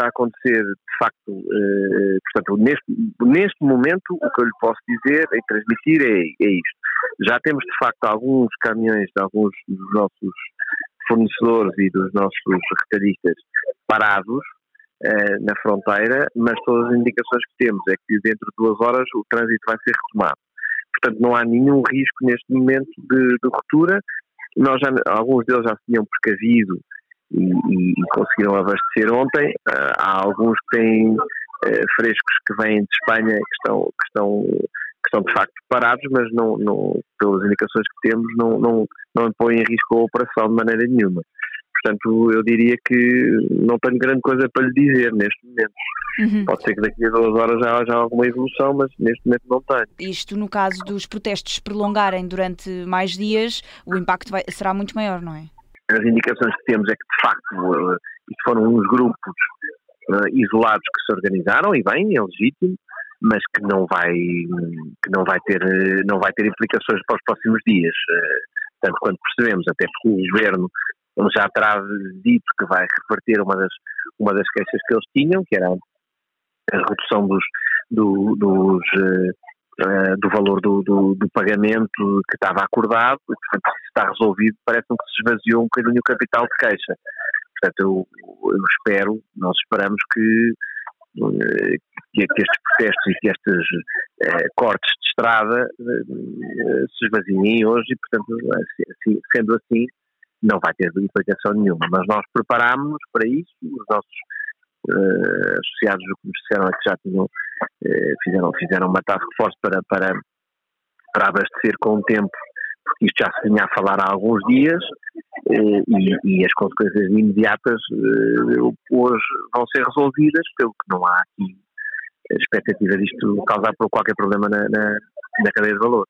está a acontecer, de facto, uh, portanto, neste, neste momento, o que eu lhe posso dizer e transmitir é, é isto. Já temos, de facto, alguns caminhões de alguns dos nossos fornecedores e dos nossos retalhistas parados uh, na fronteira, mas todas as indicações que temos é que dentro de duas horas o trânsito vai ser retomado. Portanto, não há nenhum risco neste momento de, de ruptura. Nós já, alguns deles já se tinham precavido e, e, e conseguiram abastecer ontem. Uh, há alguns que têm uh, frescos que vêm de Espanha que estão, que estão, que estão de facto parados, mas não, não, pelas indicações que temos não, não, não põem em risco a operação de maneira nenhuma. Portanto, eu diria que não tenho grande coisa para lhe dizer neste momento. Uhum. Pode ser que daqui a duas horas já haja alguma evolução, mas neste momento não tenho. Isto, no caso dos protestos prolongarem durante mais dias, o impacto vai, será muito maior, não é? As indicações que temos é que, de facto, uh, isto foram uns grupos uh, isolados que se organizaram, e bem, é legítimo, mas que não vai, que não vai, ter, não vai ter implicações para os próximos dias. Tanto quanto percebemos, até porque o governo já terá dito que vai repartir uma das, uma das queixas que eles tinham, que era a redução dos, do, dos, do valor do, do, do, pagamento que estava acordado, e portanto está resolvido, parece-me que se esvaziou um bocadinho o capital de queixa. Portanto, eu, eu espero, nós esperamos que, que, que, estes protestos e que estes uh, cortes de estrada se esvaziem hoje e, portanto, assim, sendo assim, não vai ter implicação nenhuma. Mas nós preparámos-nos para isso, os nossos associados do que nos disseram é que já tinham, fizeram, fizeram uma task force para, para, para abastecer com o tempo, porque isto já se vinha a falar há alguns dias uh, e, e, as consequências imediatas hoje vão ser resolvidas, pelo que não há aqui expectativa disto causar qualquer problema na, na, na cadeia de valor.